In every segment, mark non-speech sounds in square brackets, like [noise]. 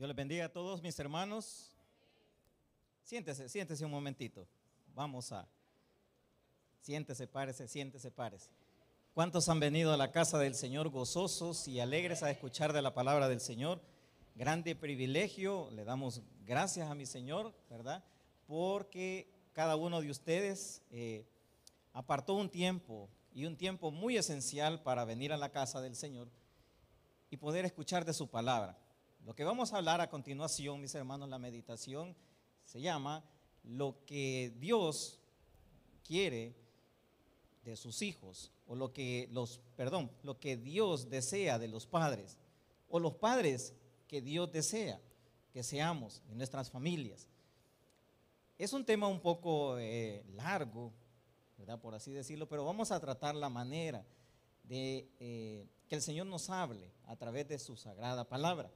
Dios les bendiga a todos mis hermanos. Siéntese, siéntese un momentito. Vamos a. Siéntese, párese, siéntese, párese. ¿Cuántos han venido a la casa del Señor gozosos y alegres a escuchar de la palabra del Señor? Grande privilegio, le damos gracias a mi Señor, ¿verdad? Porque cada uno de ustedes eh, apartó un tiempo y un tiempo muy esencial para venir a la casa del Señor y poder escuchar de su palabra. Lo que vamos a hablar a continuación, mis hermanos, la meditación se llama lo que Dios quiere de sus hijos o lo que los perdón, lo que Dios desea de los padres o los padres que Dios desea que seamos en nuestras familias. Es un tema un poco eh, largo, ¿verdad? Por así decirlo, pero vamos a tratar la manera de eh, que el Señor nos hable a través de su sagrada palabra.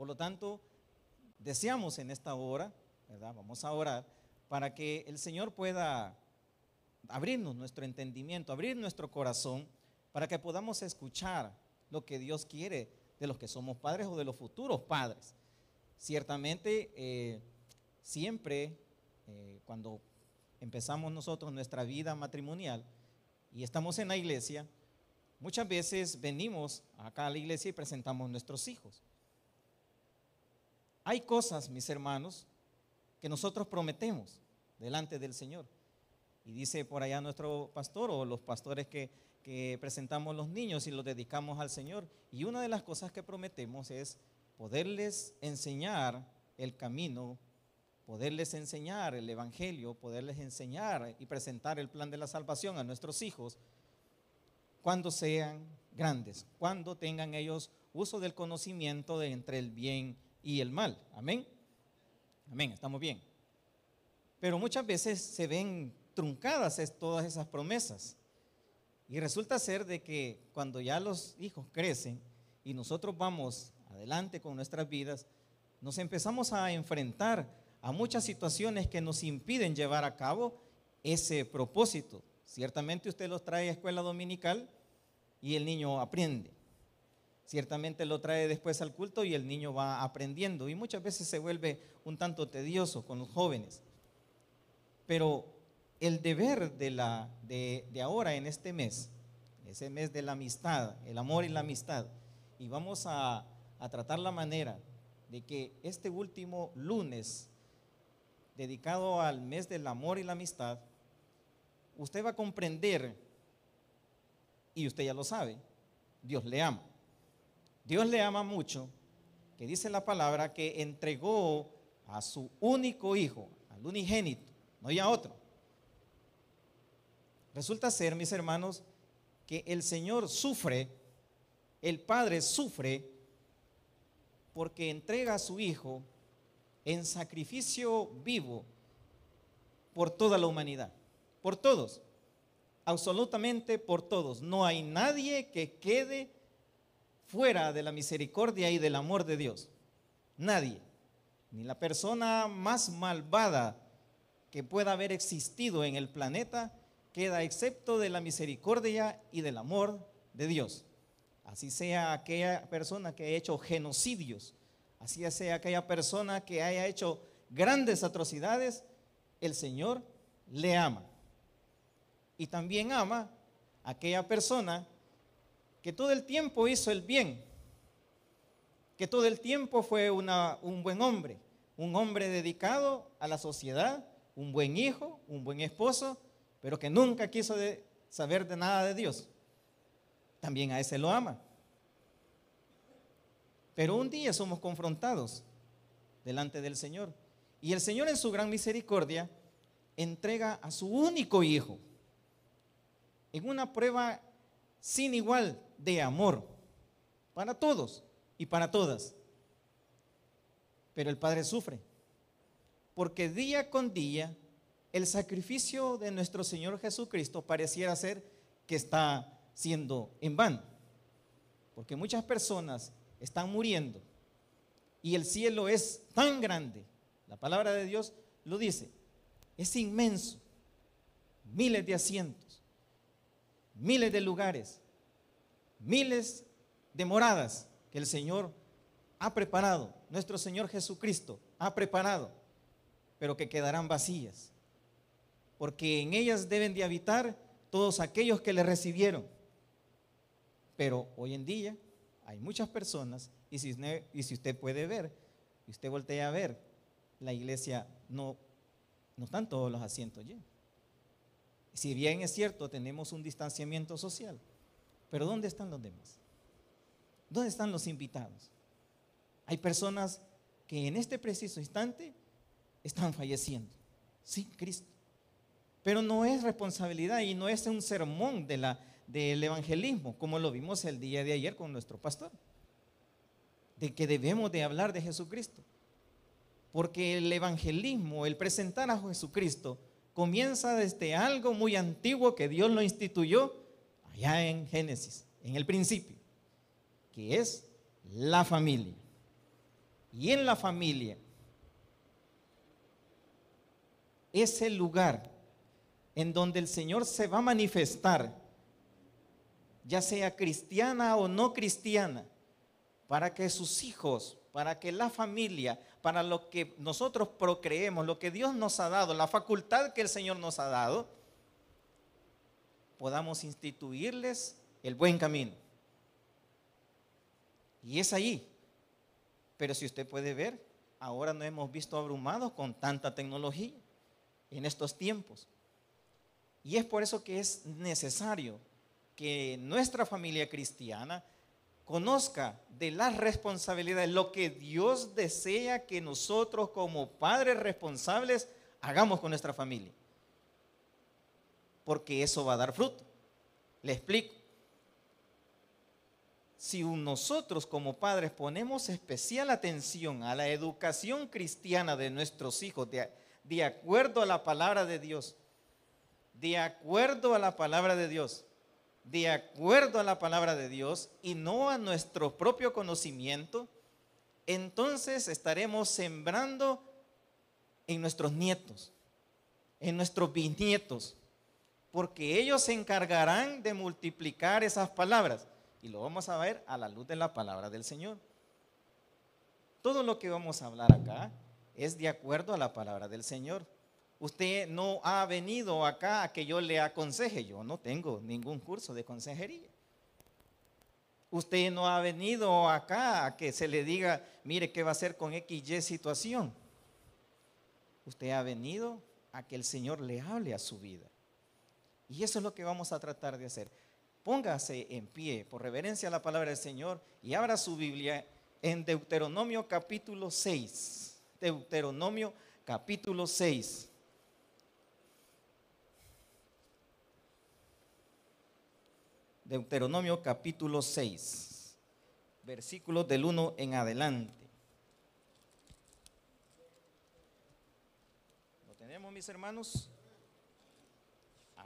Por lo tanto, deseamos en esta hora, ¿verdad? Vamos a orar para que el Señor pueda abrirnos nuestro entendimiento, abrir nuestro corazón, para que podamos escuchar lo que Dios quiere de los que somos padres o de los futuros padres. Ciertamente, eh, siempre eh, cuando empezamos nosotros nuestra vida matrimonial y estamos en la iglesia, muchas veces venimos acá a la iglesia y presentamos nuestros hijos. Hay cosas, mis hermanos, que nosotros prometemos delante del Señor. Y dice por allá nuestro pastor o los pastores que, que presentamos los niños y los dedicamos al Señor. Y una de las cosas que prometemos es poderles enseñar el camino, poderles enseñar el Evangelio, poderles enseñar y presentar el plan de la salvación a nuestros hijos cuando sean grandes, cuando tengan ellos uso del conocimiento de entre el bien y y el mal. Amén. Amén, estamos bien. Pero muchas veces se ven truncadas todas esas promesas. Y resulta ser de que cuando ya los hijos crecen y nosotros vamos adelante con nuestras vidas, nos empezamos a enfrentar a muchas situaciones que nos impiden llevar a cabo ese propósito. Ciertamente usted los trae a escuela dominical y el niño aprende ciertamente lo trae después al culto y el niño va aprendiendo. Y muchas veces se vuelve un tanto tedioso con los jóvenes. Pero el deber de, la, de, ahora en este mes, ese mes de la amistad, el amor y la amistad, y vamos a, a tratar la manera de que este último lunes, dedicado al mes del amor y la amistad, usted va a comprender, y usted ya lo sabe, Dios le ama. Dios le ama mucho, que dice la palabra que entregó a su único hijo, al unigénito, no ya otro. Resulta ser, mis hermanos, que el Señor sufre, el Padre sufre, porque entrega a su Hijo en sacrificio vivo por toda la humanidad, por todos, absolutamente por todos. No hay nadie que quede fuera de la misericordia y del amor de Dios. Nadie, ni la persona más malvada que pueda haber existido en el planeta, queda excepto de la misericordia y del amor de Dios. Así sea aquella persona que haya hecho genocidios, así sea aquella persona que haya hecho grandes atrocidades, el Señor le ama. Y también ama a aquella persona que todo el tiempo hizo el bien, que todo el tiempo fue un buen hombre, un hombre dedicado a la sociedad, un buen hijo, un buen esposo, pero que nunca quiso saber de nada de Dios. También a ese lo ama. Pero un día somos confrontados delante del Señor. Y el Señor en su gran misericordia entrega a su único hijo en una prueba sin igual de amor para todos y para todas. Pero el Padre sufre, porque día con día el sacrificio de nuestro Señor Jesucristo pareciera ser que está siendo en vano, porque muchas personas están muriendo y el cielo es tan grande, la palabra de Dios lo dice, es inmenso, miles de asientos miles de lugares, miles de moradas que el Señor ha preparado, nuestro Señor Jesucristo ha preparado, pero que quedarán vacías, porque en ellas deben de habitar todos aquellos que le recibieron. Pero hoy en día hay muchas personas, y si y si usted puede ver, y usted voltea a ver, la iglesia no, no están todos los asientos llenos. Si bien es cierto, tenemos un distanciamiento social, pero ¿dónde están los demás? ¿Dónde están los invitados? Hay personas que en este preciso instante están falleciendo sin Cristo. Pero no es responsabilidad y no es un sermón de la, del evangelismo, como lo vimos el día de ayer con nuestro pastor, de que debemos de hablar de Jesucristo. Porque el evangelismo, el presentar a Jesucristo, comienza desde algo muy antiguo que Dios lo instituyó allá en Génesis, en el principio, que es la familia. Y en la familia es el lugar en donde el Señor se va a manifestar, ya sea cristiana o no cristiana, para que sus hijos, para que la familia, para lo que nosotros procreemos, lo que Dios nos ha dado, la facultad que el Señor nos ha dado, podamos instituirles el buen camino. Y es ahí. Pero si usted puede ver, ahora no hemos visto abrumados con tanta tecnología en estos tiempos. Y es por eso que es necesario que nuestra familia cristiana conozca de las responsabilidades, lo que Dios desea que nosotros como padres responsables hagamos con nuestra familia. Porque eso va a dar fruto. Le explico. Si nosotros como padres ponemos especial atención a la educación cristiana de nuestros hijos, de, acuerdo a la palabra de Dios, de acuerdo a la palabra de Dios, de acuerdo a la palabra de Dios y no a nuestro propio conocimiento, entonces estaremos sembrando en nuestros nietos, en nuestros bisnietos, porque ellos se encargarán de multiplicar esas palabras. Y lo vamos a ver a la luz de la palabra del Señor. Todo lo que vamos a hablar acá es de acuerdo a la palabra del Señor. Usted no ha venido acá a que yo le aconseje. Yo no tengo ningún curso de consejería. Usted no ha venido acá a que se le diga, mire qué va a hacer con XY situación. Usted ha venido a que el Señor le hable a su vida. Y eso es lo que vamos a tratar de hacer. Póngase en pie por reverencia a la palabra del Señor y abra su Biblia en Deuteronomio capítulo 6. Deuteronomio capítulo 6. Deuteronomio capítulo 6, versículos del 1 en adelante. ¿Lo tenemos, mis hermanos?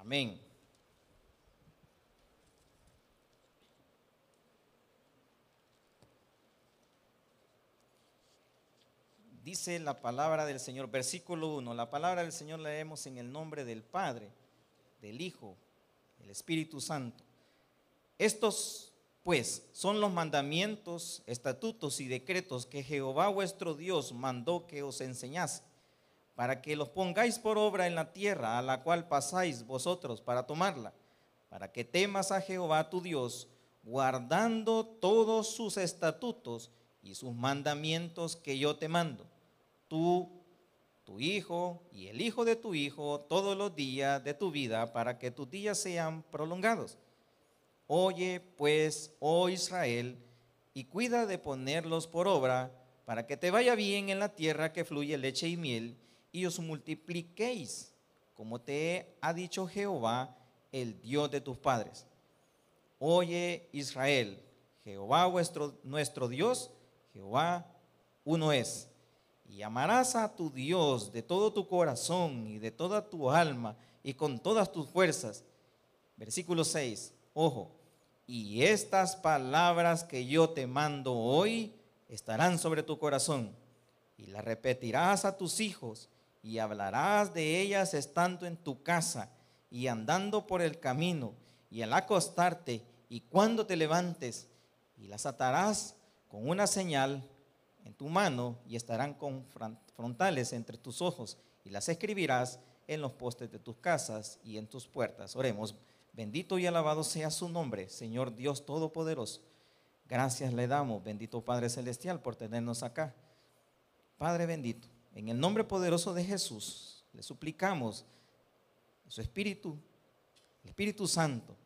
Amén. Dice la palabra del Señor, versículo 1, la palabra del Señor leemos en el nombre del Padre, del Hijo, del Espíritu Santo. Estos, pues, son los mandamientos, estatutos y decretos que Jehová vuestro Dios mandó que os enseñase, para que los pongáis por obra en la tierra a la cual pasáis vosotros para tomarla, para que temas a Jehová tu Dios, guardando todos sus estatutos y sus mandamientos que yo te mando, tú, tu hijo y el hijo de tu hijo, todos los días de tu vida, para que tus días sean prolongados. Oye pues, oh Israel, y cuida de ponerlos por obra, para que te vaya bien en la tierra que fluye leche y miel, y os multipliquéis, como te ha dicho Jehová, el Dios de tus padres. Oye Israel, Jehová vuestro, nuestro Dios, Jehová uno es. Y amarás a tu Dios de todo tu corazón y de toda tu alma y con todas tus fuerzas. Versículo 6 Ojo, y estas palabras que yo te mando hoy estarán sobre tu corazón y las repetirás a tus hijos y hablarás de ellas estando en tu casa y andando por el camino y al acostarte y cuando te levantes y las atarás con una señal en tu mano y estarán con frontales entre tus ojos y las escribirás en los postes de tus casas y en tus puertas. Oremos. Bendito y alabado sea su nombre, Señor Dios Todopoderoso. Gracias le damos, bendito Padre Celestial, por tenernos acá. Padre bendito, en el nombre poderoso de Jesús, le suplicamos su Espíritu, Espíritu Santo,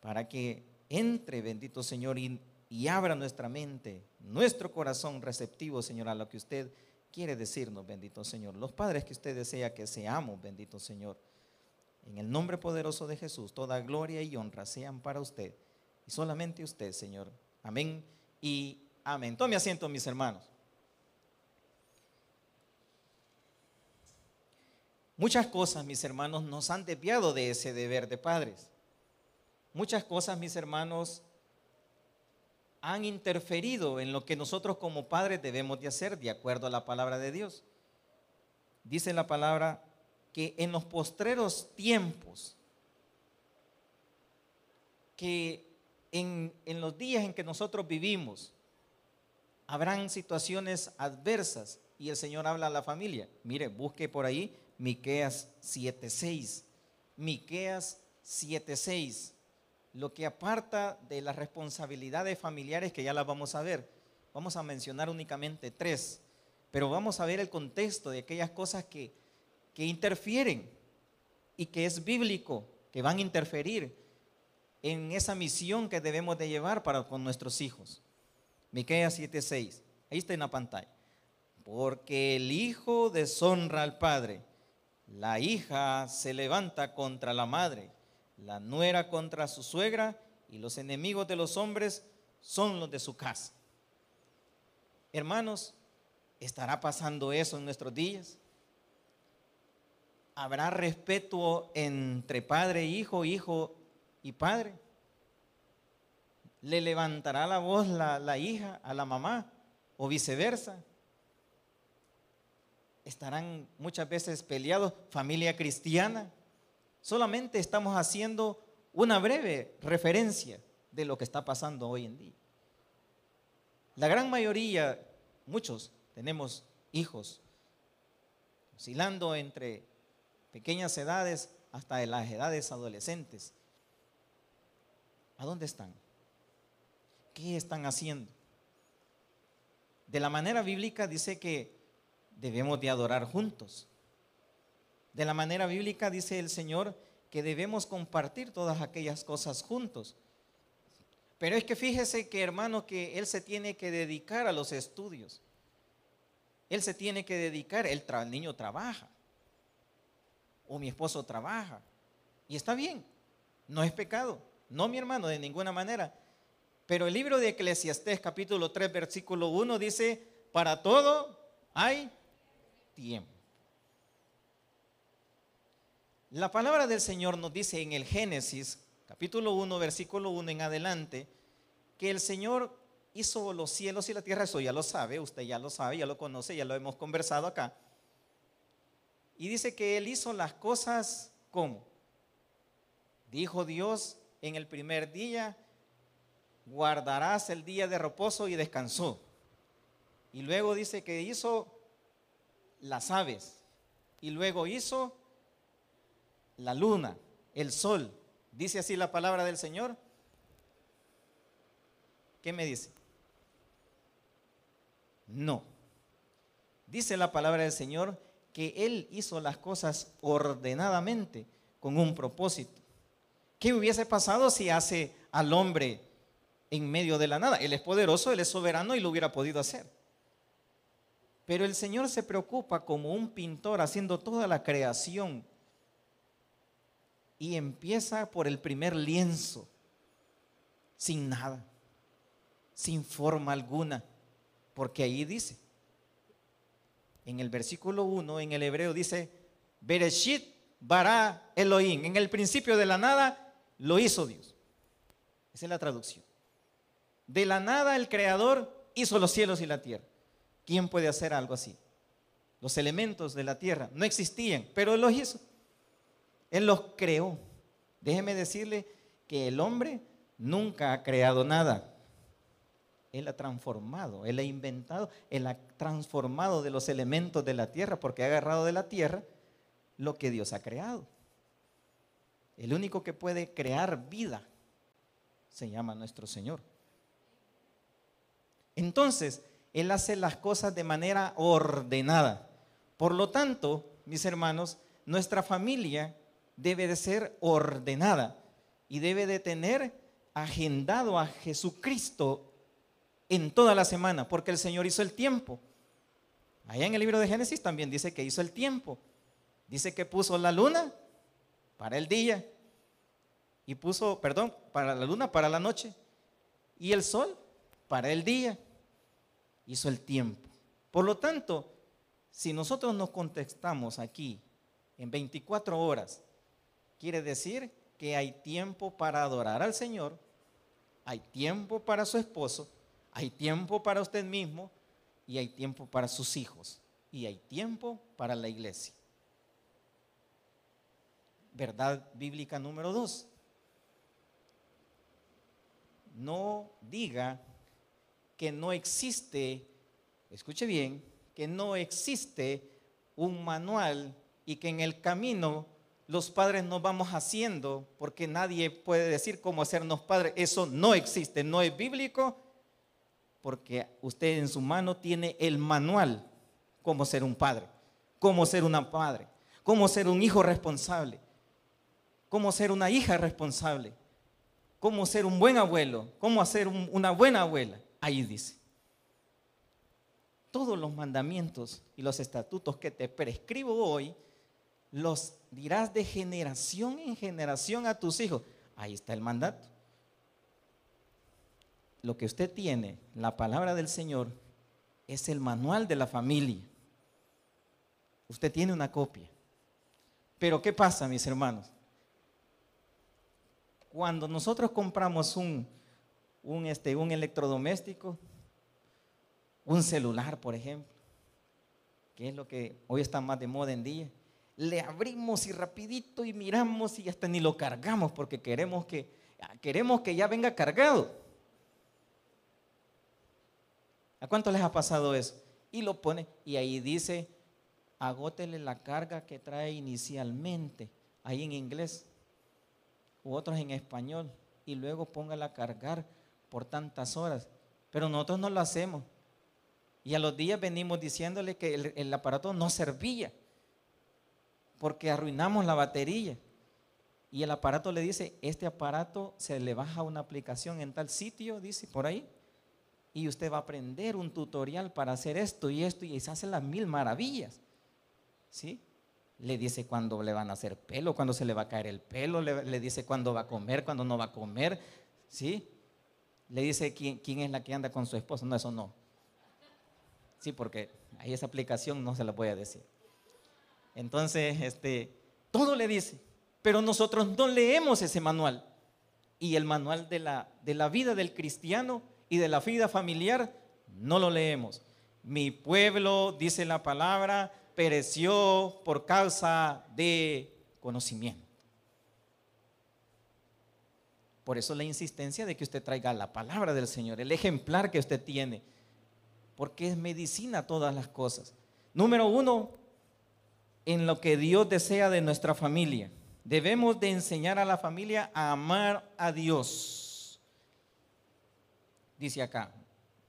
para que entre, bendito Señor, y, y abra nuestra mente, nuestro corazón receptivo, Señor, a lo que usted quiere decirnos, bendito Señor. Los padres que usted desea que seamos, bendito Señor. En el nombre poderoso de Jesús, toda gloria y honra sean para usted y solamente usted, Señor. Amén y amén. Tome asiento, mis hermanos. Muchas cosas, mis hermanos, nos han desviado de ese deber de padres. Muchas cosas, mis hermanos, han interferido en lo que nosotros como padres debemos de hacer de acuerdo a la palabra de Dios. Dice la palabra que en los postreros tiempos, que en, en los días en que nosotros vivimos, habrán situaciones adversas y el Señor habla a la familia. Mire, busque por ahí Miqueas 7:6. Miqueas 7:6 lo que aparta de las responsabilidades familiares que ya las vamos a ver. Vamos a mencionar únicamente tres, pero vamos a ver el contexto de aquellas cosas que, que interfieren y que es bíblico, que van a interferir en esa misión que debemos de llevar para con nuestros hijos. Miqueas 7:6. Ahí está en la pantalla. Porque el hijo deshonra al padre, la hija se levanta contra la madre la nuera contra su suegra y los enemigos de los hombres son los de su casa. Hermanos, ¿estará pasando eso en nuestros días? ¿Habrá respeto entre padre e hijo, hijo y padre? ¿Le levantará la voz la, la hija a la mamá o viceversa? ¿Estarán muchas veces peleados familia cristiana? Solamente estamos haciendo una breve referencia de lo que está pasando hoy en día. La gran mayoría, muchos, tenemos hijos oscilando entre pequeñas edades hasta las edades adolescentes. ¿A dónde están? ¿Qué están haciendo? De la manera bíblica dice que debemos de adorar juntos. De la manera bíblica dice el Señor que debemos compartir todas aquellas cosas juntos. Pero es que fíjese que hermano que Él se tiene que dedicar a los estudios. Él se tiene que dedicar, el, el niño trabaja. O mi esposo trabaja. Y está bien, no es pecado. No mi hermano, de ninguna manera. Pero el libro de Eclesiastés capítulo 3 versículo 1 dice, para todo hay tiempo. La palabra del Señor nos dice en el Génesis, capítulo 1, versículo 1 en adelante, que el Señor hizo los cielos y la tierra, eso ya lo sabe, usted ya lo sabe, ya lo conoce, ya lo hemos conversado acá. Y dice que Él hizo las cosas como. Dijo Dios en el primer día, guardarás el día de reposo y descansó. Y luego dice que hizo las aves. Y luego hizo la luna, el sol. ¿Dice así la palabra del Señor? ¿Qué me dice? No. Dice la palabra del Señor que Él hizo las cosas ordenadamente con un propósito. ¿Qué hubiese pasado si hace al hombre en medio de la nada? Él es poderoso, Él es soberano y lo hubiera podido hacer. Pero el Señor se preocupa como un pintor haciendo toda la creación y empieza por el primer lienzo, sin nada, sin forma alguna, porque ahí dice, en el versículo 1, en el hebreo dice, Bereshit bara Elohim, en el principio de la nada lo hizo Dios. Esa es la traducción. De la nada el creador hizo los cielos y la tierra. ¿Quién puede hacer algo así? Los elementos de la tierra no existían, pero Él los hizo. Él los creó. Déjeme decirle que el hombre nunca ha creado nada. Él ha transformado, Él ha inventado, Él ha transformado de los elementos de la tierra, porque ha agarrado de la tierra lo que Dios ha creado. El único que puede crear vida se llama nuestro Señor. Entonces, Él hace las cosas de manera ordenada. Por lo tanto, mis hermanos, nuestra familia debe de ser ordenada y debe de tener agendado a Jesucristo en toda la semana, porque el Señor hizo el tiempo. Allá en el libro de Génesis también dice que hizo el tiempo. Dice que puso la luna para el día y puso, perdón, para la luna para la noche y el sol para el día. Hizo el tiempo. Por lo tanto, si nosotros nos contestamos aquí en 24 horas, quiere decir que hay tiempo para adorar al Señor, hay tiempo para su esposo, hay tiempo para usted mismo y hay tiempo para sus hijos y hay tiempo para la iglesia. Verdad bíblica número dos. No diga que no existe, escuche bien, que no existe un manual y que en el camino los padres nos vamos haciendo porque nadie puede decir cómo hacernos padres. Eso no existe, no es bíblico porque usted en su mano tiene el manual cómo ser un padre, cómo ser una madre, cómo ser un hijo responsable, cómo ser una hija responsable, cómo ser un buen abuelo, cómo hacer una buena abuela. Ahí dice. Todos los mandamientos y los estatutos que te prescribo hoy los dirás de generación en generación a tus hijos. Ahí está el mandato. Lo que usted tiene, la palabra del Señor, es el manual de la familia. Usted tiene una copia. Pero ¿qué pasa, mis hermanos? Cuando nosotros compramos un, un, este, un electrodoméstico, un celular, por ejemplo, que es lo que hoy está más de moda en día, le abrimos y rapidito y miramos y hasta ni lo cargamos porque queremos que, queremos que ya venga cargado. ¿A cuánto les ha pasado eso? Y lo pone y ahí dice, agótele la carga que trae inicialmente, ahí en inglés, u otros en español, y luego póngala a cargar por tantas horas. Pero nosotros no lo hacemos. Y a los días venimos diciéndole que el aparato no servía porque arruinamos la batería. Y el aparato le dice, este aparato se le baja una aplicación en tal sitio, dice por ahí, y usted va a aprender un tutorial para hacer esto y esto, y se hacen las mil maravillas. ¿Sí? Le dice cuándo le van a hacer pelo, cuándo se le va a caer el pelo, le, dice cuándo va a comer, cuándo no va a comer, ¿sí? Le dice quién, es la que anda con su esposo, no, eso no. Sí, porque ahí esa aplicación no se la voy a decir. Entonces, este, todo le dice, pero nosotros no leemos ese manual. Y el manual de la, de la vida del cristiano y de la vida familiar no lo leemos. Mi pueblo, dice la palabra, pereció por causa de conocimiento. Por eso la insistencia de que usted traiga la palabra del Señor, el ejemplar que usted tiene, porque es medicina todas las cosas. Número uno, en lo que Dios desea de nuestra familia. Debemos de enseñar a la familia a amar a Dios. Dice acá,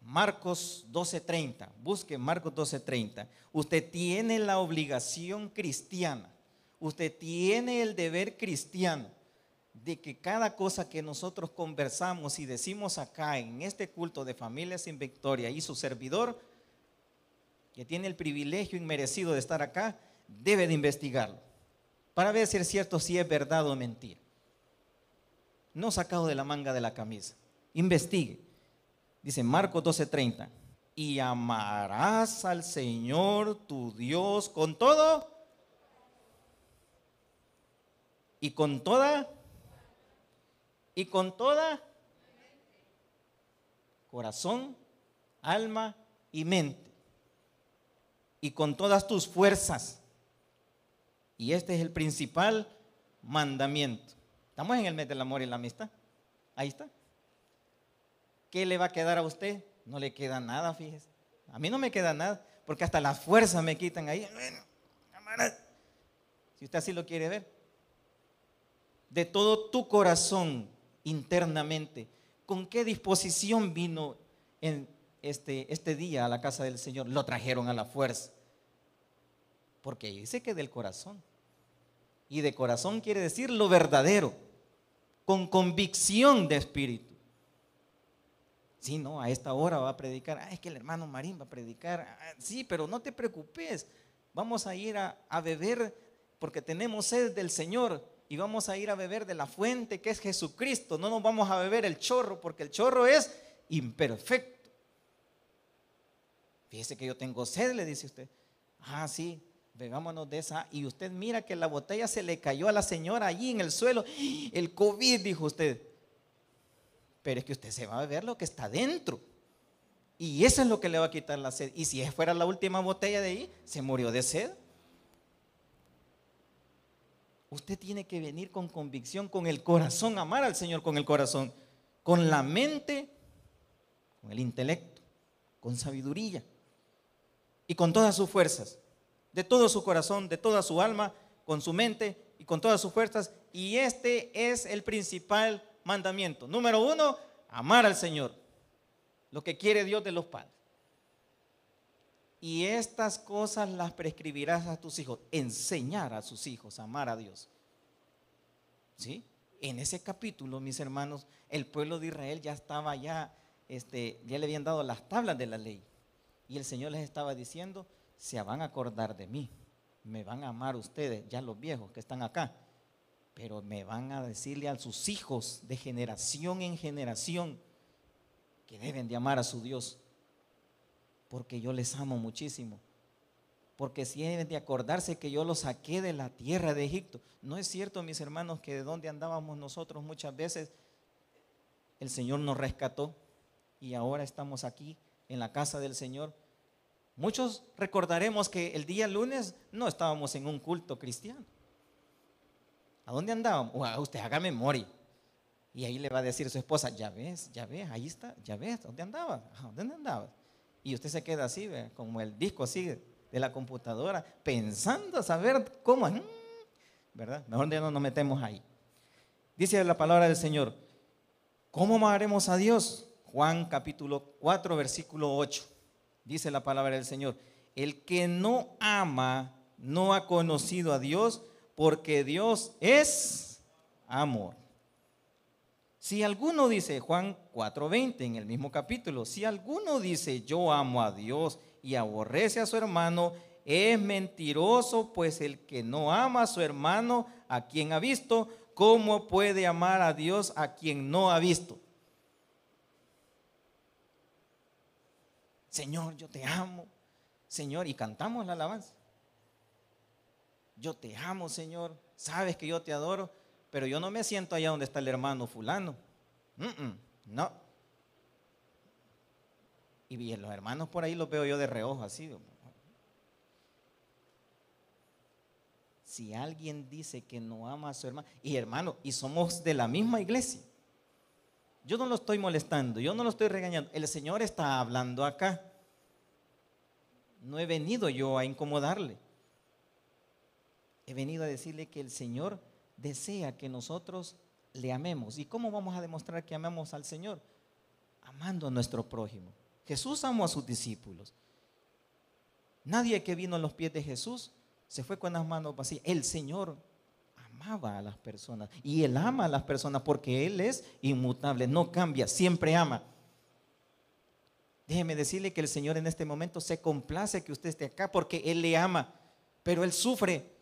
Marcos 12:30, busque Marcos 12:30. Usted tiene la obligación cristiana, usted tiene el deber cristiano de que cada cosa que nosotros conversamos y decimos acá en este culto de familias sin victoria y su servidor, que tiene el privilegio inmerecido de estar acá, debe de investigarlo para ver si es cierto, si es verdad o mentira. No sacado de la manga de la camisa. Investigue. Dice Marcos 12:30. Y amarás al Señor tu Dios con todo y con toda y con toda corazón, alma y mente y con todas tus fuerzas y este es el principal mandamiento. Estamos en el mes del amor y la amistad. Ahí está. ¿Qué le va a quedar a usted? no le queda nada, fíjese. A mí no me queda nada, porque hasta la fuerza me quitan ahí. Si usted así lo quiere ver. De todo tu corazón internamente, ¿con qué disposición vino en este, este día a la casa del Señor? Lo trajeron a la fuerza. Porque dice que del corazón. Y de corazón quiere decir lo verdadero, con convicción de espíritu. Sí, no, a esta hora va a predicar. Ah, es que el hermano Marín va a predicar. Ah, sí, pero no te preocupes. Vamos a ir a, a beber porque tenemos sed del Señor y vamos a ir a beber de la fuente que es Jesucristo. No nos vamos a beber el chorro porque el chorro es imperfecto. Fíjese que yo tengo sed, le dice usted. Ah, sí, begámonos de esa. Y usted mira que la botella se le cayó a la señora allí en el suelo. El COVID, dijo usted. Pero es que usted se va a beber lo que está dentro. Y eso es lo que le va a quitar la sed. Y si fuera la última botella de ahí, se murió de sed. Usted tiene que venir con convicción, con el corazón, amar al Señor con el corazón, con la mente, con el intelecto, con sabiduría y con todas sus fuerzas, de todo su corazón, de toda su alma, con su mente y con todas sus fuerzas. Y este es el principal mandamiento. Número uno, amar al Señor, lo que quiere Dios de los padres. Y estas cosas las prescribirás a tus hijos, enseñar a sus hijos a amar a Dios. ¿Sí? En ese capítulo, mis hermanos, el pueblo de Israel ya estaba ya, este, ya le habían dado las tablas de la ley. Y el Señor les estaba diciendo, se van a acordar de mí, me van a amar ustedes, ya los viejos que están acá, pero me van a decirle a sus hijos de generación en generación que deben de amar a su Dios porque yo les amo muchísimo. Porque si de acordarse que yo los saqué de la tierra de Egipto. No es cierto, mis hermanos, que de donde andábamos nosotros muchas veces el Señor nos rescató y ahora estamos aquí en la casa del Señor. Muchos recordaremos que el día lunes no estábamos en un culto cristiano. ¿A dónde andábamos? usted haga memoria. Y ahí le va a decir su esposa, ya ves, ya ves, ahí está, ya ves, ¿dónde andabas? ¿Dónde andabas? Y usted se queda así, como el disco así de la computadora, pensando saber cómo. Mm, ¿Verdad? Mejor ya no nos metemos ahí. Dice la palabra del Señor, ¿cómo amaremos a Dios? Juan capítulo 4, versículo 8. Dice la palabra del Señor, el que no ama no ha conocido a Dios porque Dios es amor. Si alguno dice, Juan 4:20 en el mismo capítulo, si alguno dice yo amo a Dios y aborrece a su hermano, es mentiroso, pues el que no ama a su hermano, a quien ha visto, ¿cómo puede amar a Dios a quien no ha visto? Señor, yo te amo. Señor, y cantamos la alabanza. Yo te amo, Señor. Sabes que yo te adoro pero yo no me siento allá donde está el hermano fulano. no. Y bien, los hermanos por ahí los veo yo de reojo así. Si alguien dice que no ama a su hermano, y hermano, y somos de la misma iglesia, yo no lo estoy molestando, yo no lo estoy regañando, el Señor está hablando acá. No he venido yo a incomodarle. He venido a decirle que el Señor desea que nosotros le amemos. ¿Y cómo vamos a demostrar que amamos al Señor? Amando a nuestro prójimo. Jesús amó a sus discípulos. Nadie que vino a los pies de Jesús se fue con las manos vacías. El Señor amaba a las personas y Él ama a las personas porque Él es inmutable, no cambia, siempre ama. Déjeme decirle que el Señor en este momento se complace que usted esté acá porque Él le ama, pero Él sufre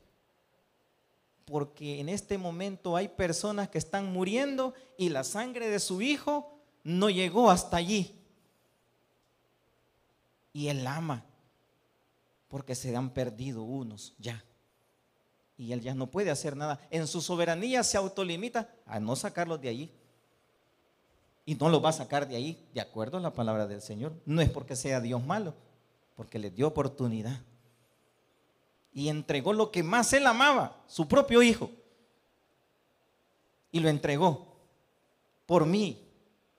porque en este momento hay personas que están muriendo y la sangre de su hijo no llegó hasta allí. Y él ama, porque se han perdido unos ya. Y él ya no puede hacer nada. En su soberanía se autolimita a no sacarlos de allí. Y no los va a sacar de ahí, de acuerdo a la palabra del Señor. No es porque sea Dios malo, porque le dio oportunidad y entregó lo que más él amaba, su propio hijo. Y lo entregó por mí,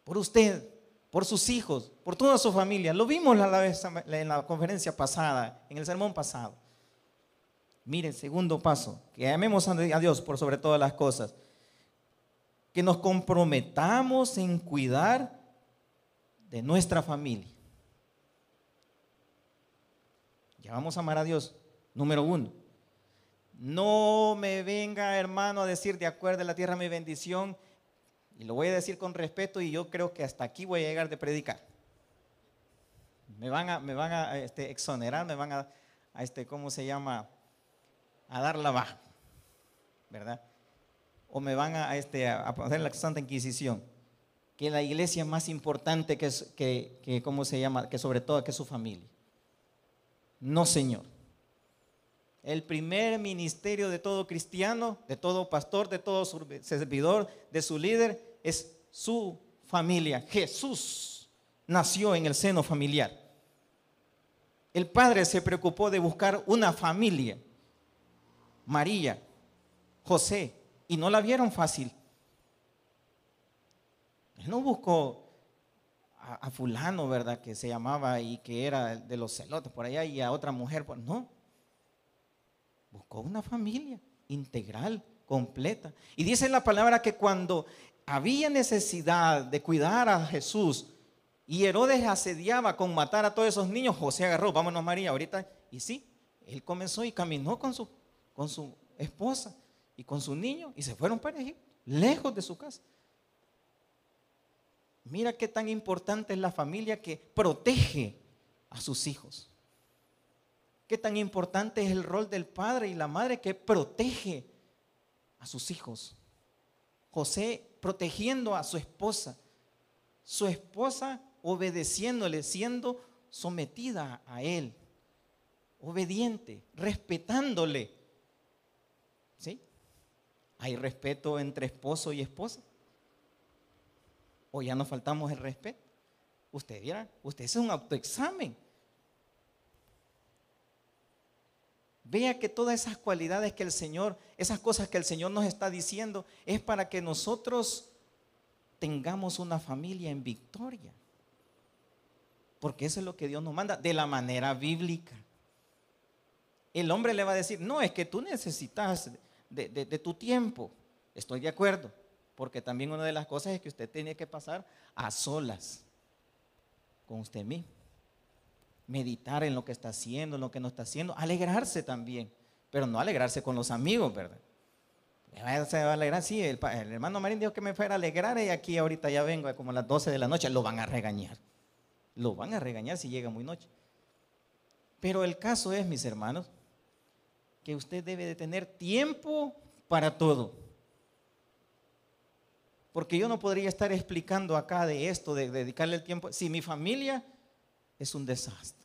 por usted, por sus hijos, por toda su familia. Lo vimos la vez en la conferencia pasada, en el sermón pasado. Mire, segundo paso, que amemos a Dios por sobre todas las cosas. Que nos comprometamos en cuidar de nuestra familia. Ya vamos a amar a Dios. Número uno. No me venga, hermano, a decir de acuerdo a la tierra mi bendición. Y lo voy a decir con respeto y yo creo que hasta aquí voy a llegar de predicar. Me van a, me van a este, exonerar, me van a, a este, ¿cómo se llama? a dar la baja, ¿verdad? O me van a, este, a poner la Santa Inquisición, que la iglesia es más importante que, que, que, ¿cómo se llama? Que sobre todo que su familia. No, Señor. El primer ministerio de todo cristiano, de todo pastor, de todo servidor, de su líder, es su familia. Jesús nació en el seno familiar. El padre se preocupó de buscar una familia María, José, y no la vieron fácil. Él no buscó a, fulano, ¿verdad? Que se llamaba y que era de los celotes por allá y a otra mujer, no. Buscó una familia integral, completa. Y dice la palabra que cuando había necesidad de cuidar a Jesús y Herodes asediaba con matar a todos esos niños, José agarró, vámonos María, ahorita. Y sí, él comenzó y caminó con su con su esposa y con su niño y se fueron para Egipto, lejos de su casa. Mira qué tan importante es la familia que protege a sus hijos. Qué tan importante es el rol del padre y la madre que protege a sus hijos. José protegiendo a su esposa. Su esposa obedeciéndole, siendo sometida a él. Obediente, respetándole. ¿Sí? ¿Hay respeto entre esposo y esposa? ¿O ya nos faltamos el respeto? Usted dirá, usted es un autoexamen. Vea que todas esas cualidades que el Señor, esas cosas que el Señor nos está diciendo, es para que nosotros tengamos una familia en victoria. Porque eso es lo que Dios nos manda de la manera bíblica. El hombre le va a decir, no, es que tú necesitas de, tu tiempo. Estoy de acuerdo, porque también una de las cosas es que usted tiene que pasar a solas con usted mismo. Meditar en lo que está haciendo, en lo que no está haciendo, alegrarse también, pero no alegrarse con los amigos, ¿verdad? Se va a alegrar, sí, el, hermano Marín dijo que me fuera a alegrar y aquí ahorita ya vengo como a las 12 de la noche, lo van a regañar. Lo van a regañar si llega muy noche. Pero el caso es, mis hermanos, que usted debe de tener tiempo para todo. Porque yo no podría estar explicando acá de esto, de dedicarle el tiempo, si mi familia es un desastre.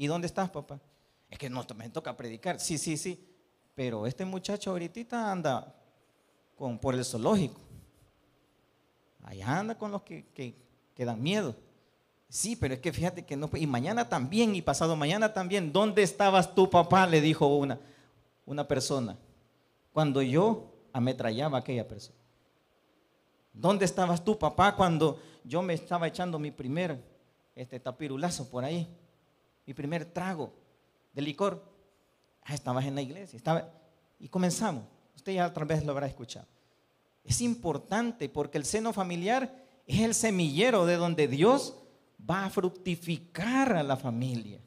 ¿Y dónde estás, papá? Es que no, me toca predicar. Sí, sí, sí. Pero este muchacho ahorita anda con, por el zoológico. Allá anda con los que, que, que dan miedo. Sí, pero es que fíjate que no. Y mañana también, y pasado mañana también. ¿Dónde estabas tú, papá? Le dijo una una persona cuando yo ametrallaba a aquella persona? ¿Dónde estabas tú, papá, cuando yo me estaba echando mi primer este, tapirulazo por ahí? Mi primer trago de licor. Ah, estabas en la iglesia. Y comenzamos. Usted ya otra vez lo habrá escuchado. Es importante porque el seno familiar es el semillero de donde Dios va a fructificar a la familia.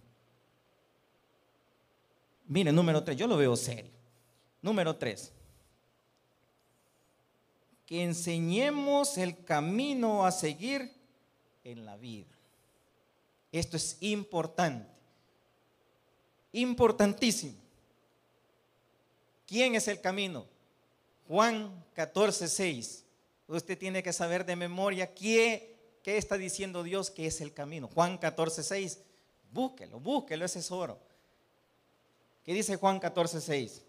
Mire, número tres, yo lo veo serio. Número tres, que enseñemos el camino a seguir en la vida. Esto es importante, importantísimo. ¿Quién es el camino? Juan 14, 6. Usted tiene que saber de memoria qué, qué está diciendo Dios que es el camino. Juan 14, 6. Búsquelo, búsquelo, ese es oro. ¿Qué dice Juan 14, 6?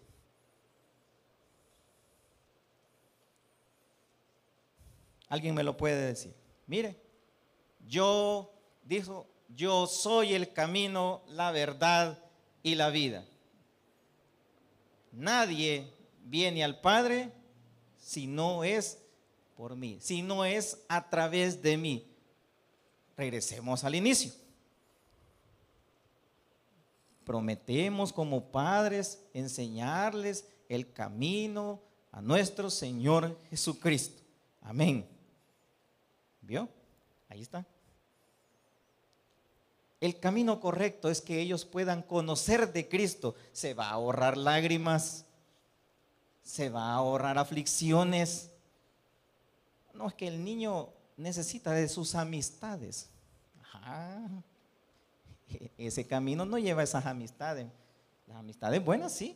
Alguien me lo puede decir. Mire, yo, dijo, yo soy el camino, la verdad y la vida. Nadie viene al Padre si no es por mí, si no es a través de mí. regresemos al inicio. Prometemos como padres enseñarles el camino a nuestro Señor Jesucristo. Amén. ¿Vio? Ahí está. El camino correcto es que ellos puedan conocer de Cristo. Se va a ahorrar lágrimas, se va a ahorrar aflicciones. No, es que el niño necesita de sus amistades. E-, ese camino no lleva esas amistades. Las amistades buenas, sí.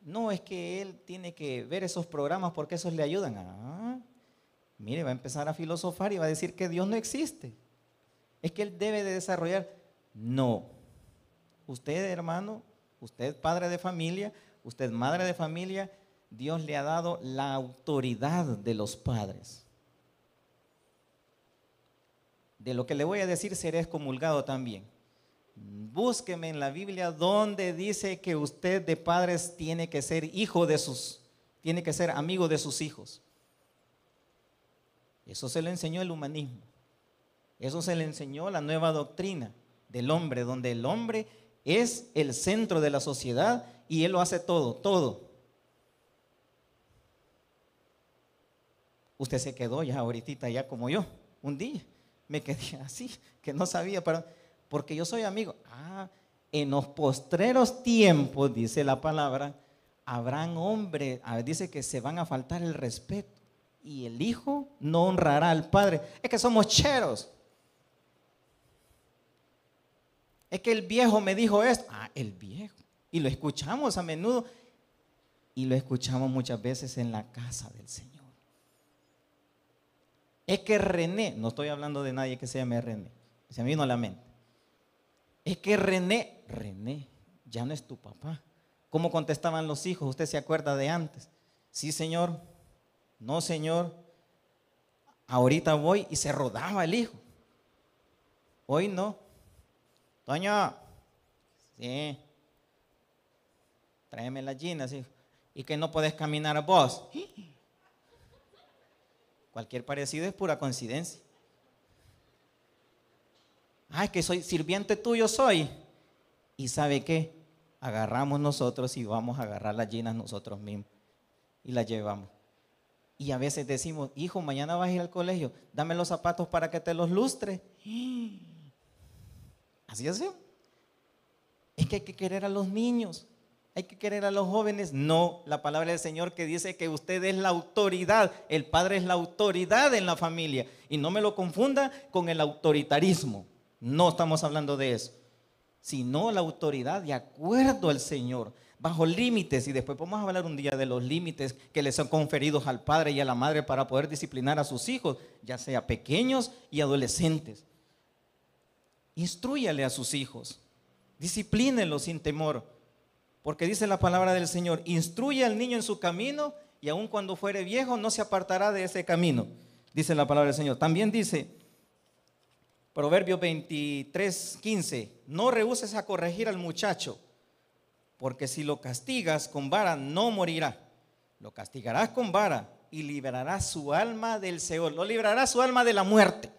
No es que él tiene que ver esos programas porque esos le ayudan. Ah, mire, va a empezar a filosofar y va a decir que Dios no existe. Es que él debe de desarrollar. No. Usted, hermano, usted padre de familia, usted madre de familia, Dios le ha dado la autoridad de los padres. De lo que le voy a decir seré excomulgado también. Búsqueme en la Biblia donde dice que usted de padres tiene que ser hijo de sus, tiene que ser amigo de sus hijos. Eso se le enseñó el humanismo. Eso se le enseñó la nueva doctrina del hombre, donde el hombre es el centro de la sociedad y él lo hace todo, todo. Usted se quedó ya ahorita, ya como yo, un día. Me quedé [laughs] así, que no sabía para porque yo soy amigo. Ah, en los postreros tiempos, dice la palabra, habrán hombres, dice que se van a faltar el respeto y el hijo no honrará al padre. Es que somos cheros. Es que el viejo me dijo esto. Ah, el viejo. Y lo escuchamos a menudo. Y lo escuchamos muchas veces en la casa del Señor. Es que René, no estoy hablando de nadie que se llame René, se me vino a la mente. Es que René, René, ya no es tu papá. ¿Cómo contestaban los hijos? ¿Usted se acuerda de antes? Sí, señor. No, señor. Ahorita voy y se rodaba el hijo. Hoy no. Toño, sí. Tráeme la gina, sí. Y que no puedes caminar vos. Cualquier parecido es pura coincidencia. Ay, que soy sirviente tuyo soy. ¿Y sabe qué? Agarramos nosotros y vamos a agarrar las llenas nosotros mismos. Y las llevamos. Y a veces decimos, hijo, mañana vas a ir al colegio, dame los zapatos para que te los lustre. Así es. Es que hay que querer a los niños, hay que querer a los jóvenes. No, la palabra del Señor que dice que usted es la autoridad, el padre es la autoridad en la familia. Y no me lo confunda con el autoritarismo. No estamos hablando de eso, sino la autoridad de acuerdo al Señor, bajo límites, y después vamos a hablar un día de los límites que les son conferidos al padre y a la madre para poder disciplinar a sus hijos, ya sea pequeños y adolescentes. Instruyale a sus hijos, disciplínenlos sin temor, porque dice la palabra del Señor, instruye al niño en su camino y aun cuando fuere viejo no se apartará de ese camino, dice la palabra del Señor. También dice, Proverbio 23, 15. No rehuses a corregir al muchacho, porque si lo castigas con vara, no morirá. Lo castigarás con vara y liberarás su alma del Seol. Lo librará su alma de la muerte.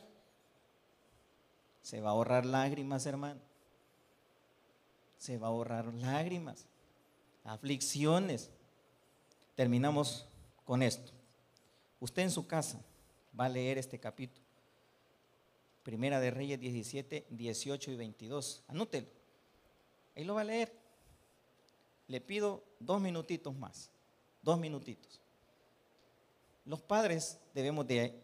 Se va a ahorrar lágrimas, hermano. Se va a ahorrar lágrimas, aflicciones. Terminamos con esto. Usted en su casa va a leer este capítulo Primera de Reyes 17, 18 y 22. Anútelo. Ahí lo va a leer. Le pido dos minutitos más. Dos minutitos. Los padres debemos de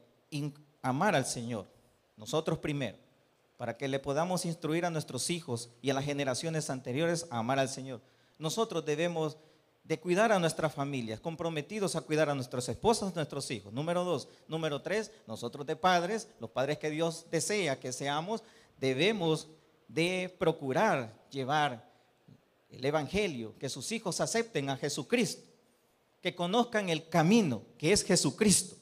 amar al Señor. Nosotros primero. Para que le podamos instruir a nuestros hijos y a las generaciones anteriores a amar al Señor. Nosotros debemos de cuidar a nuestras familias, comprometidos a cuidar a nuestras esposas, nuestros hijos. Número dos. Número tres, nosotros de padres, los padres que Dios desea que seamos, debemos de procurar llevar el Evangelio, que sus hijos acepten a Jesucristo, que conozcan el camino que es Jesucristo.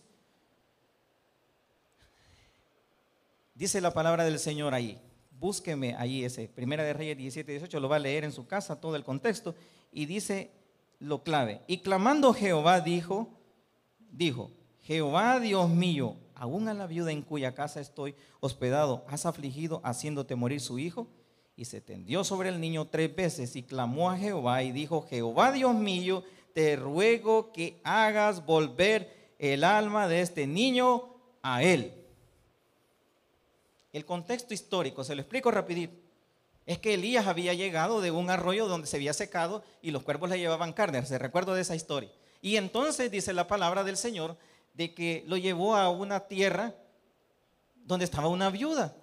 Dice la palabra del Señor ahí. Búsqueme ahí ese, Primera de Reyes 17, 18, lo va a leer en su casa todo el contexto. Y dice lo clave. Y clamando Jehová dijo, dijo, Jehová Dios mío, aún a la viuda en cuya casa estoy hospedado, has afligido haciéndote morir su hijo. Y se tendió sobre el niño tres veces y clamó a Jehová y dijo, Jehová Dios mío, te ruego que hagas volver el alma de este niño a él. El contexto histórico, se lo explico rapidito es que Elías había llegado de un arroyo donde se había secado y los cuervos le llevaban carne. Se recuerdo de esa historia. Y entonces dice la palabra del Señor de que lo llevó a una tierra donde estaba una viuda.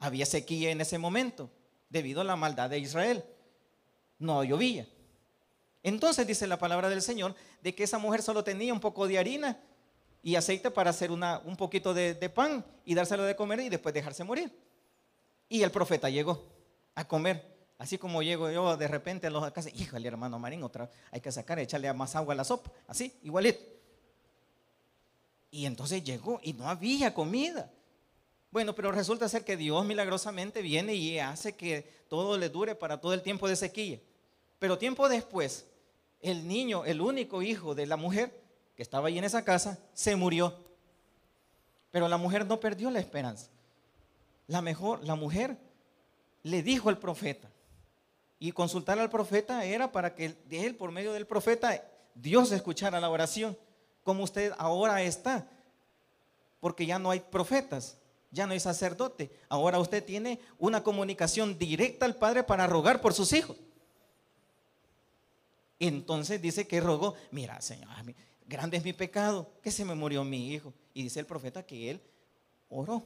Había sequía en ese momento debido a la maldad de Israel. No llovía. Entonces dice la palabra del Señor de que esa mujer solo tenía un poco de harina y aceite para hacer una, un poquito de, de pan y dárselo de comer y después dejarse morir. Y el profeta llegó a comer. Así como llego yo de repente a los casa, híjole hermano Marín, otra, hay que sacar, echarle más agua a la sopa, así, igualito. Y entonces llegó y no había comida. Bueno, pero resulta ser que Dios milagrosamente viene y hace que todo le dure para todo el tiempo de sequía. Pero tiempo después, el niño, el único hijo de la mujer que estaba ahí en esa casa, se murió. Pero la mujer no perdió la esperanza la, mejor, la mujer le dijo al profeta. Y consultar al profeta era para que de él, por medio del profeta, Dios escuchara la oración, como usted ahora está. Porque ya no hay profetas, ya no hay sacerdote. Ahora usted tiene una comunicación directa al Padre para rogar por sus hijos. Entonces dice que rogó, mira, Señor, grande es mi pecado, que se me murió mi hijo. Y dice el profeta que él oró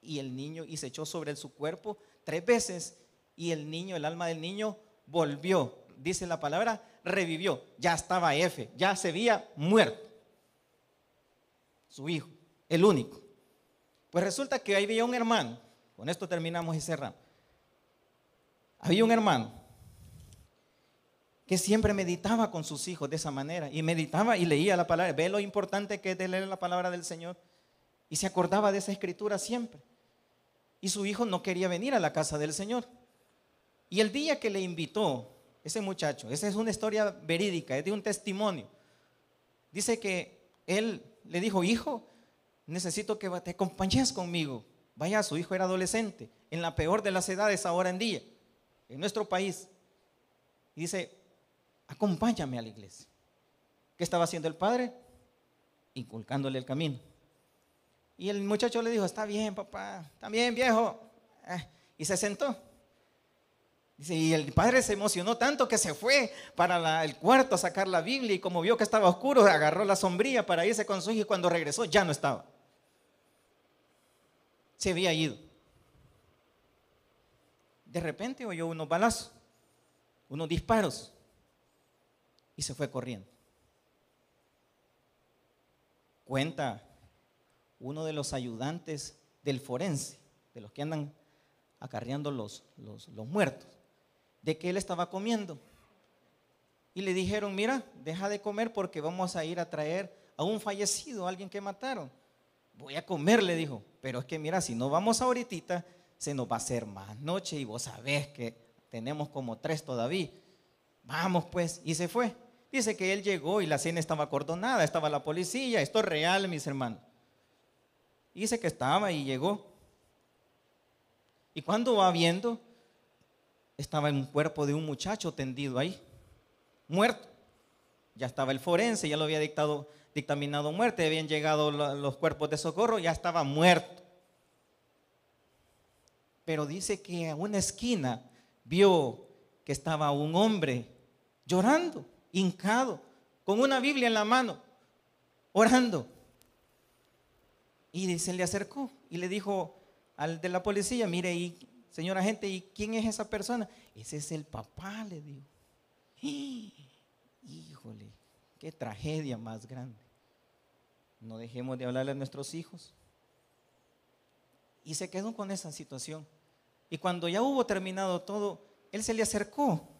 y el niño y se echó sobre su cuerpo tres veces y el niño, el alma del niño volvió, dice la palabra, revivió, ya estaba F, ya se había muerto. Su hijo, el único. Pues resulta que ahí había un hermano, con esto terminamos y cerramos. Había un hermano que siempre meditaba con sus hijos de esa manera y meditaba y leía la palabra. Ve lo importante que es de leer la palabra del Señor. Y se acordaba de esa escritura siempre y su hijo no quería venir a la casa del Señor. Y el día que le invitó ese muchacho, esa es una historia verídica, es de un testimonio, dice que él le dijo, hijo, necesito que te acompañes conmigo. Vaya, su hijo era adolescente, en la peor de las edades ahora en día, en nuestro país. Y dice, acompáñame a la iglesia. ¿Qué estaba haciendo el padre? Inculcándole el camino. Y el muchacho le dijo, está bien, papá, está bien, viejo. Eh, y se sentó. Y el padre se emocionó tanto que se fue para el cuarto a sacar la Biblia y como vio que estaba oscuro, agarró la sombría para irse con su hijo y cuando regresó ya no estaba. Se había ido. De repente oyó unos balazos, unos disparos y se fue corriendo. Cuenta uno de los ayudantes del forense, de los que andan acarreando los, los, muertos, de que él estaba comiendo. Y le dijeron, mira, deja de comer porque vamos a ir a traer a un fallecido, a alguien que mataron. Voy a comer, le dijo, pero es que mira, si no vamos ahorita, se nos va a hacer más noche y vos sabés que tenemos como tres todavía. Vamos pues, y se fue. Dice que él llegó y la cena estaba acordonada, estaba la policía, esto es real, mis hermanos. Dice que estaba y llegó. Y cuando va viendo, estaba en un cuerpo de un muchacho tendido ahí, muerto. Ya estaba el forense, ya lo había dictaminado muerte, habían llegado los cuerpos de socorro, ya estaba muerto. Pero dice que a una esquina vio que estaba un hombre llorando, hincado, con una Biblia en la mano, orando. Y se le acercó y le dijo al de la policía, mire, y, señora agente, ¿y quién es esa persona? Ese es el papá, le dijo. [gasps] Híjole, qué tragedia más grande. No dejemos de hablarle a nuestros hijos. Y se quedó con esa situación. Y cuando ya hubo terminado todo, él se le acercó.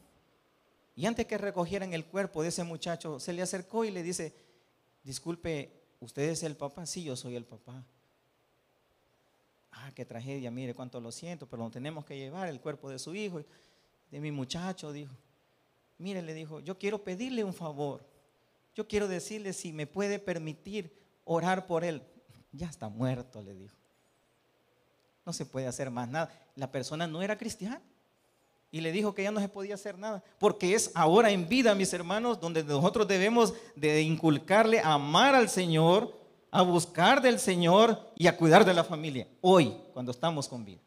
Y antes que recogieran el cuerpo de ese muchacho, se le acercó y le dice, disculpe, ¿Usted es el papá? Sí, yo soy el papá. Ah, qué tragedia, mire cuánto lo siento, pero no tenemos que llevar el cuerpo de su hijo, de mi muchacho, dijo. Mire, le dijo, yo quiero pedirle un favor. Yo quiero decirle si me puede permitir orar por él. ya está muerto, le dijo. No se puede hacer más nada. La persona no era cristiana. Y le dijo que ya no se podía hacer nada. Porque es ahora en vida, mis hermanos, donde nosotros debemos de inculcarle a amar al Señor, a buscar del Señor y a cuidar de la familia. Hoy, cuando estamos con vida.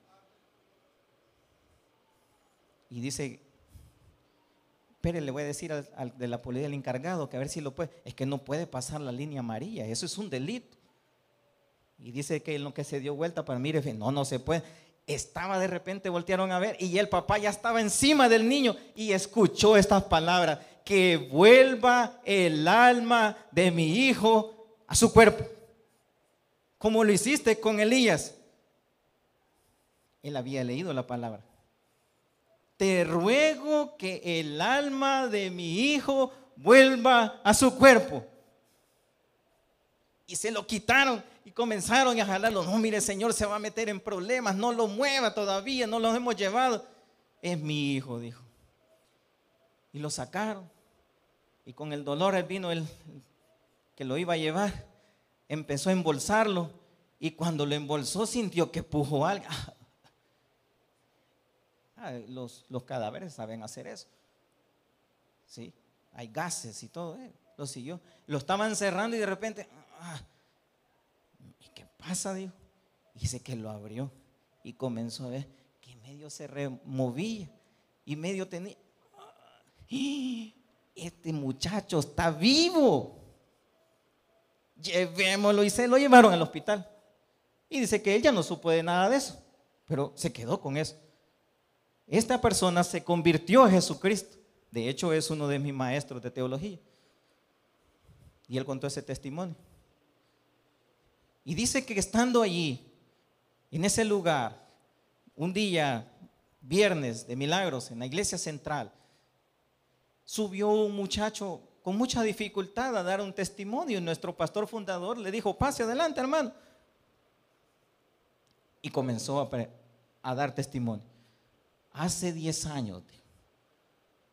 Y dice, pero le voy a decir al, de la policía, al encargado, que a ver si lo puede. Es que no puede pasar la línea amarilla, eso es un delito. Y dice que en lo que se dio vuelta para mire, no, no se puede. Estaba de repente, voltearon a ver y el papá ya estaba encima del niño y escuchó estas palabras, que vuelva el alma de mi hijo a su cuerpo. Como lo hiciste con Elías. Él había leído la palabra te ruego que el alma de mi hijo vuelva a su cuerpo. Y se lo quitaron y comenzaron a jalarlo. No, mire, Señor, se va a meter en problemas, no lo mueva todavía, no lo hemos llevado. Es mi hijo, dijo. Y lo sacaron. Y con el dolor él vino el que lo iba a llevar. Empezó a embolsarlo. Y cuando lo embolsó sintió que pujó algo. [laughs] Ah, los, los, cadáveres saben hacer eso. ¿Sí? Hay gases y todo. Eh. Lo siguió. Lo estaban cerrando y de repente, ah, ¿y qué pasa? Dijo. Dice que lo abrió y comenzó a ver que medio se removía y medio tenía. ¡Ah! Este muchacho está vivo. Llevémoslo y se lo llevaron al hospital. Y dice que ella no supo de nada de eso, pero se quedó con eso. Esta persona se convirtió a Jesucristo. De hecho, es uno de mis maestros de teología. Y él contó ese testimonio. Y dice que estando allí, en ese lugar, un día, viernes de milagros, en la iglesia central, subió un muchacho con mucha dificultad a dar un testimonio. Y nuestro pastor fundador le dijo, pase adelante, hermano. Y comenzó a, a dar testimonio. Hace 10 años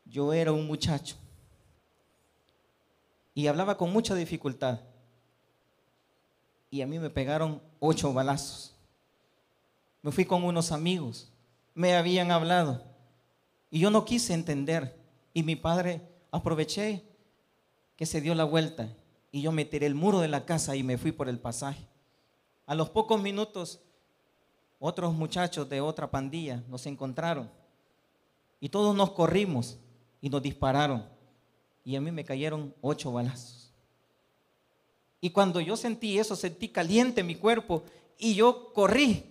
yo era un muchacho y hablaba con mucha dificultad. Y a mí me pegaron ocho balazos. Me fui con unos amigos, me habían hablado y yo no quise entender. Y mi padre aproveché que se dio la vuelta y yo me tiré el muro de la casa y me fui por el pasaje. A los pocos minutos otros muchachos de otra pandilla nos encontraron y todos nos corrimos y nos dispararon. Y a mí me cayeron ocho balazos. Y cuando yo sentí eso, sentí caliente mi cuerpo y yo corrí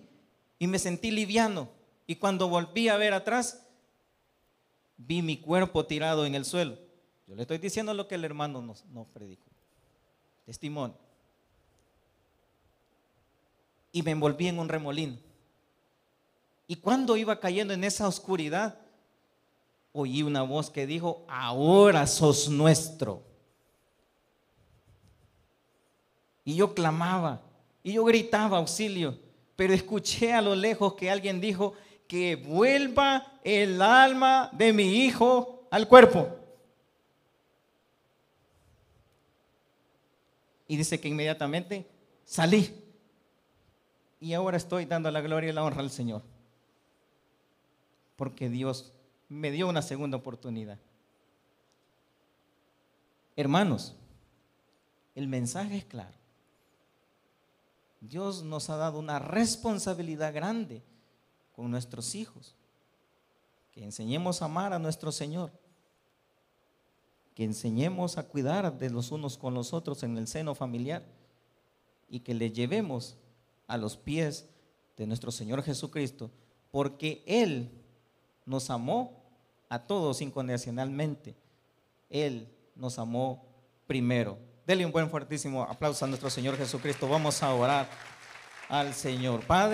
y me sentí liviano. Y cuando volví a ver atrás, vi mi cuerpo tirado en el suelo. Yo le estoy diciendo lo que el hermano nos, nos predicó. Testimonio. Y me envolví en un remolino. Y cuando iba cayendo en esa oscuridad, oí una voz que dijo, ahora sos nuestro. Y yo clamaba, y yo gritaba auxilio, pero escuché a lo lejos que alguien dijo, que vuelva el alma de mi hijo al cuerpo. Y dice que inmediatamente salí. Y ahora estoy dando la gloria y la honra al Señor porque Dios me dio una segunda oportunidad. Hermanos, el mensaje es claro. Dios nos ha dado una responsabilidad grande con nuestros hijos. Que enseñemos a amar a nuestro Señor. Que enseñemos a cuidar de los unos con los otros en el seno familiar. Y que le llevemos a los pies de nuestro Señor Jesucristo. Porque Él nos amó a todos incondicionalmente. Él nos amó primero. Dele un buen fuertísimo aplauso a nuestro Señor Jesucristo. Vamos a orar al Señor. Padre.